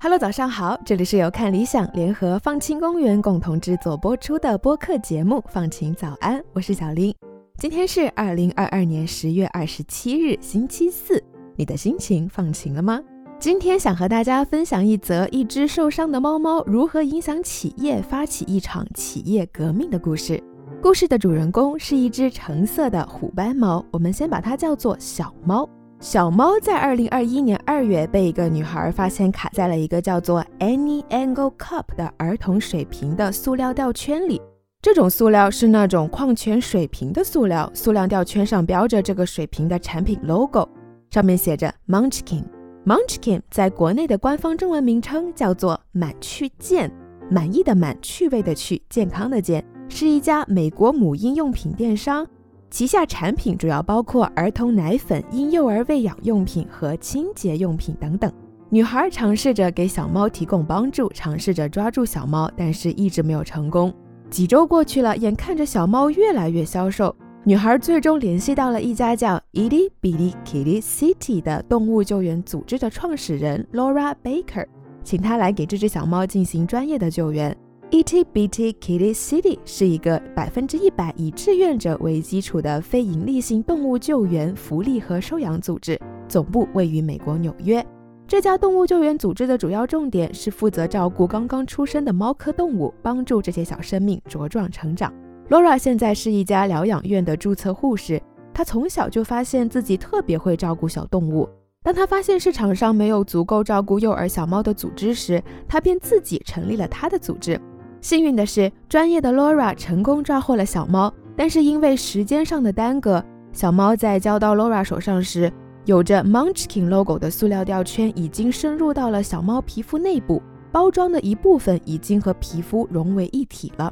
Hello，早上好，这里是由看理想联合放晴公园共同制作播出的播客节目《放晴早安》，我是小林。今天是二零二二年十月二十七日，星期四，你的心情放晴了吗？今天想和大家分享一则一只受伤的猫猫如何影响企业发起一场企业革命的故事。故事的主人公是一只橙色的虎斑猫，我们先把它叫做小猫。小猫在2021年2月被一个女孩发现卡在了一个叫做 Any Angle Cup 的儿童水瓶的塑料吊圈里。这种塑料是那种矿泉水瓶的塑料，塑料吊圈上标着这个水瓶的产品 logo，上面写着 Munchkin。Munchkin 在国内的官方中文名称叫做“满趣健”，满意的满，趣味的趣，健康的健，是一家美国母婴用品电商，旗下产品主要包括儿童奶粉、婴幼儿喂养用品和清洁用品等等。女孩尝试着给小猫提供帮助，尝试着抓住小猫，但是一直没有成功。几周过去了，眼看着小猫越来越消瘦。女孩最终联系到了一家叫 Eti Bitty Kitty City 的动物救援组织的创始人 Laura Baker，请她来给这只小猫进行专业的救援。e t Bitty Kitty City 是一个百分之一百以志愿者为基础的非营利性动物救援、福利和收养组织，总部位于美国纽约。这家动物救援组织的主要重点是负责照顾刚刚出生的猫科动物，帮助这些小生命茁壮成长。l a u r a 现在是一家疗养院的注册护士。她从小就发现自己特别会照顾小动物。当她发现市场上没有足够照顾幼儿小猫的组织时，她便自己成立了她的组织。幸运的是，专业的 l a u r a 成功抓获了小猫，但是因为时间上的耽搁，小猫在交到 l a u r a 手上时，有着 Munchkin logo 的塑料吊圈已经深入到了小猫皮肤内部，包装的一部分已经和皮肤融为一体了。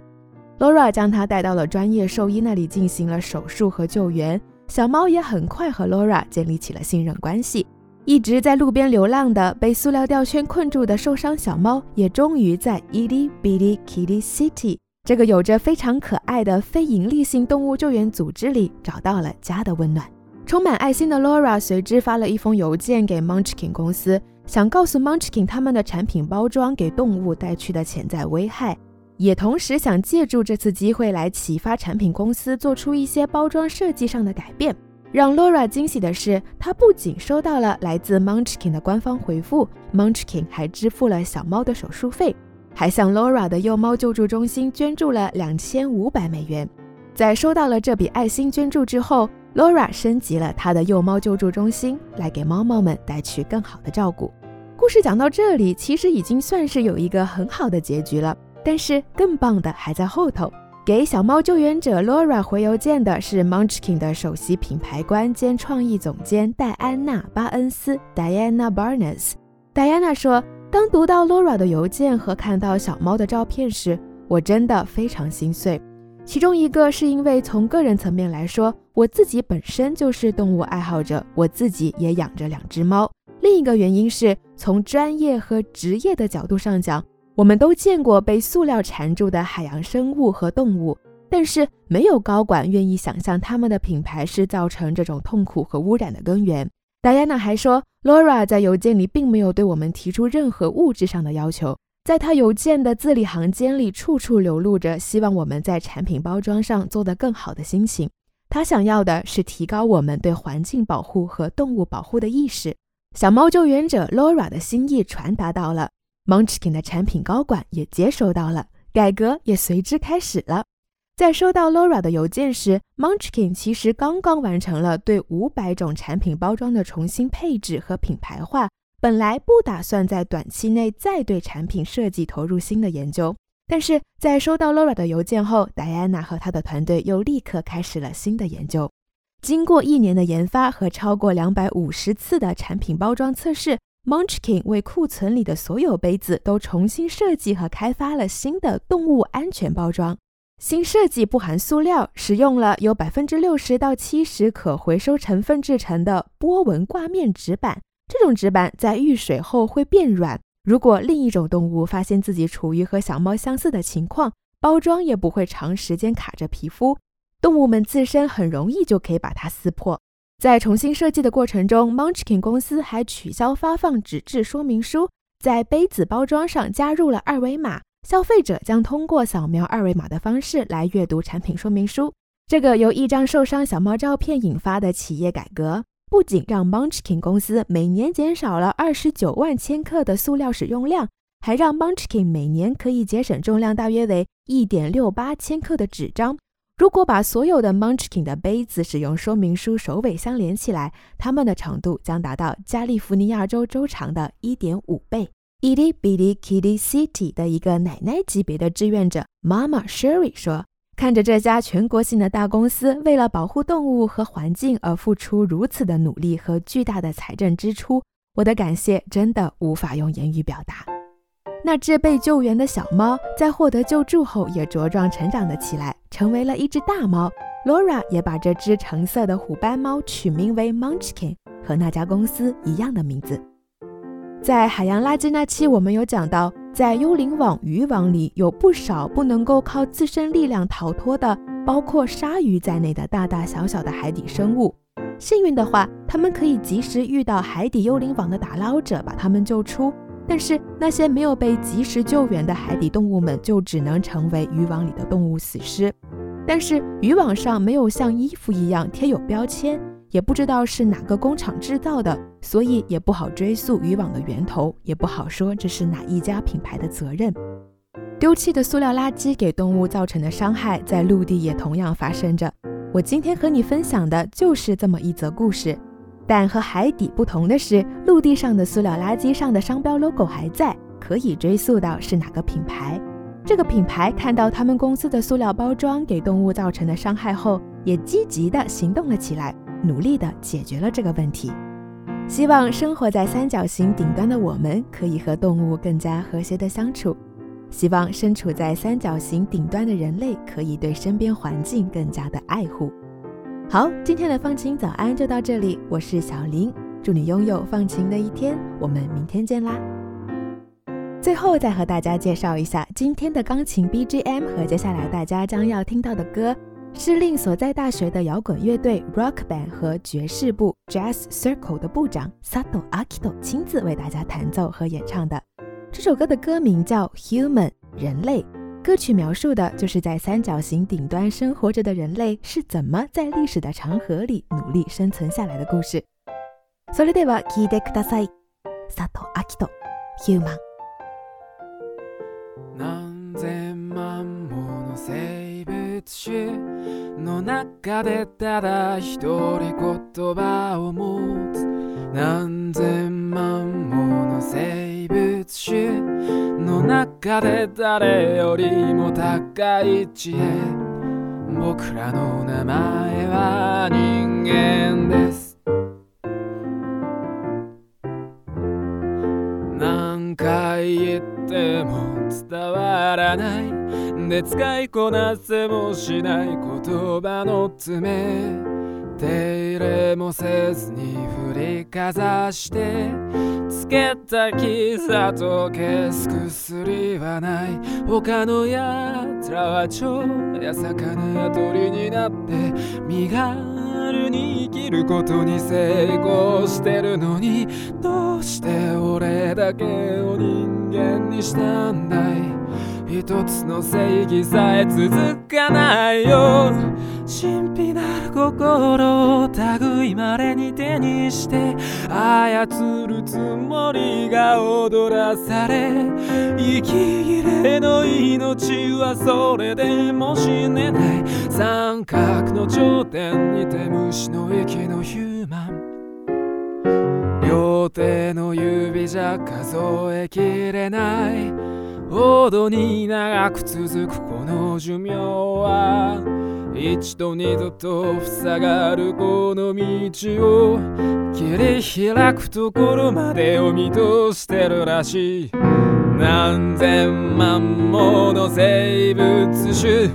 l a u r a 将它带到了专业兽医那里进行了手术和救援，小猫也很快和 l a u r a 建立起了信任关系。一直在路边流浪的、被塑料吊圈困住的受伤小猫，也终于在 Eddie Billy Kitty City 这个有着非常可爱的非营利性动物救援组织里找到了家的温暖。充满爱心的 l a u r a 随之发了一封邮件给 Munchkin 公司，想告诉 Munchkin 他们的产品包装给动物带去的潜在危害。也同时想借助这次机会来启发产品公司做出一些包装设计上的改变。让 Laura 惊喜的是，她不仅收到了来自 Munchkin 的官方回复，Munchkin 还支付了小猫的手术费，还向 Laura 的幼猫救助中心捐助了两千五百美元。在收到了这笔爱心捐助之后，Laura 升级了他的幼猫救助中心，来给猫猫们带去更好的照顾。故事讲到这里，其实已经算是有一个很好的结局了。但是更棒的还在后头。给小猫救援者 Laura 回邮件的是 Munchkin 的首席品牌官兼创意总监戴安娜·巴恩斯 （Diana Barnes）。戴安娜说：“当读到 Laura 的邮件和看到小猫的照片时，我真的非常心碎。其中一个是因为从个人层面来说，我自己本身就是动物爱好者，我自己也养着两只猫；另一个原因是从专业和职业的角度上讲。”我们都见过被塑料缠住的海洋生物和动物，但是没有高管愿意想象他们的品牌是造成这种痛苦和污染的根源。达安娜还说，l a u r a 在邮件里并没有对我们提出任何物质上的要求，在她邮件的字里行间里，处处流露着希望我们在产品包装上做得更好的心情。她想要的是提高我们对环境保护和动物保护的意识。小猫救援者 Laura 的心意传达到了。Munchkin 的产品高管也接收到了，改革也随之开始了。在收到 Laura 的邮件时，Munchkin 其实刚刚完成了对五百种产品包装的重新配置和品牌化。本来不打算在短期内再对产品设计投入新的研究，但是在收到 Laura 的邮件后，戴安娜和她的团队又立刻开始了新的研究。经过一年的研发和超过两百五十次的产品包装测试。Munchkin 为库存里的所有杯子都重新设计和开发了新的动物安全包装。新设计不含塑料，使用了由百分之六十到七十可回收成分制成的波纹挂面纸板。这种纸板在遇水后会变软。如果另一种动物发现自己处于和小猫相似的情况，包装也不会长时间卡着皮肤。动物们自身很容易就可以把它撕破。在重新设计的过程中，Munchkin 公司还取消发放纸质说明书，在杯子包装上加入了二维码，消费者将通过扫描二维码的方式来阅读产品说明书。这个由一张受伤小猫照片引发的企业改革，不仅让 Munchkin 公司每年减少了二十九万千克的塑料使用量，还让 Munchkin 每年可以节省重量大约为一点六八千克的纸张。如果把所有的 Munchkin 的杯子使用说明书首尾相连起来，它们的长度将达到加利福尼亚州周长的一点五倍。i 利比 y Kitty City 的一个奶奶级别的志愿者 Mama Sherry 说：“看着这家全国性的大公司为了保护动物和环境而付出如此的努力和巨大的财政支出，我的感谢真的无法用言语表达。”那只被救援的小猫，在获得救助后也茁壮成长了起来，成为了一只大猫。Laura 也把这只橙色的虎斑猫取名为 Munchkin，和那家公司一样的名字。在海洋垃圾那期，我们有讲到，在幽灵网渔网里有不少不能够靠自身力量逃脱的，包括鲨鱼在内的大大小小的海底生物。幸运的话，他们可以及时遇到海底幽灵网的打捞者，把他们救出。但是那些没有被及时救援的海底动物们，就只能成为渔网里的动物死尸。但是渔网上没有像衣服一样贴有标签，也不知道是哪个工厂制造的，所以也不好追溯渔网的源头，也不好说这是哪一家品牌的责任。丢弃的塑料垃圾给动物造成的伤害，在陆地也同样发生着。我今天和你分享的就是这么一则故事。但和海底不同的是，陆地上的塑料垃圾上的商标 logo 还在，可以追溯到是哪个品牌。这个品牌看到他们公司的塑料包装给动物造成的伤害后，也积极地行动了起来，努力地解决了这个问题。希望生活在三角形顶端的我们可以和动物更加和谐地相处，希望身处在三角形顶端的人类可以对身边环境更加的爱护。好，今天的放晴早安就到这里，我是小林，祝你拥有放晴的一天，我们明天见啦。最后再和大家介绍一下今天的钢琴 BGM 和接下来大家将要听到的歌，是令所在大学的摇滚乐队 Rock Band 和爵士部 Jazz Circle 的部长 Sato Akito 亲自为大家弹奏和演唱的。这首歌的歌名叫《Human》，人类。歌曲描述的就是在三角形顶端生活着的人类是怎么在历史的长河里努力生存下来的故事。それでは聞いてください。佐藤キト、ヒューマン。何千万もの生物種の中でただ一人言葉を持つ何千万もの生物種中で誰よりも高い位置へ僕らの名前は人間です何回言っても伝わらないで使いこなせもしない言葉の爪手入れもせずに振りかざしてつけた傷と消す薬はない他のやつらは蝶や魚や鳥になって身軽に生きることに成功してるのにどうして俺だけを人間にしたんだい一つの正義さえ続かないよ神秘なる心を類まれに手にして操るつもりが踊らされ息切れの命はそれでも死ねない三角の頂点にて虫の息のヒューマン両手の指じゃ数えきれないほどに長く続くの寿命は一度二度と塞がるこの道を切り開くところまでを見通してるらしい何千万もの生物種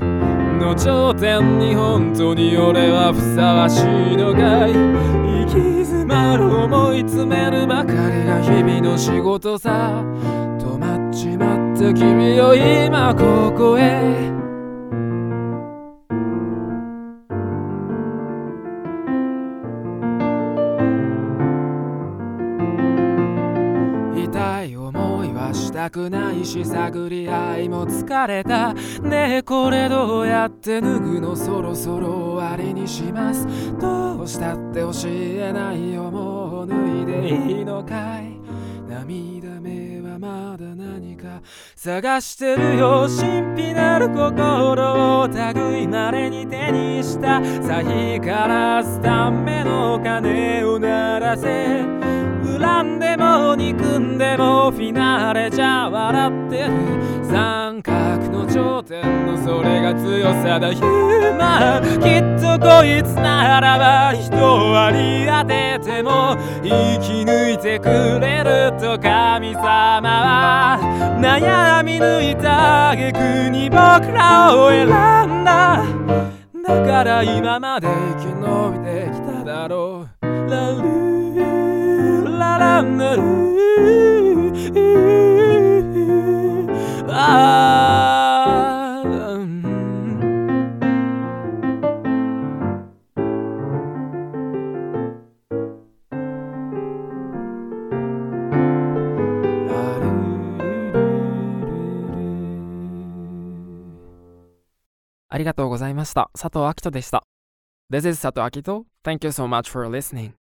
の頂点に本当に俺はふさわしいのかい行き詰まる思い詰めるばかりが日々の仕事さと君を今ここへしたくないし探り合いも疲れたねえこれどうやって脱ぐのそろそろ終わりにしますどうしたって教えないよもう脱いでいいのかい涙目まだ何か探してるよ神秘なる心を類いまれに手にしたさからすための鐘を鳴らせ恨んでも憎んでもフィナーレじゃ笑ってる三角の頂点のそれが強さだヒューマンきっとこいつならば人割り当てても生き抜いてくれると神様は悩み抜いた挙句に僕らを選んだだから今まで生き延びてきただろうラルラランラルああありがとうございました。佐藤明人でした。This is 佐藤 t o Thank you so much for listening.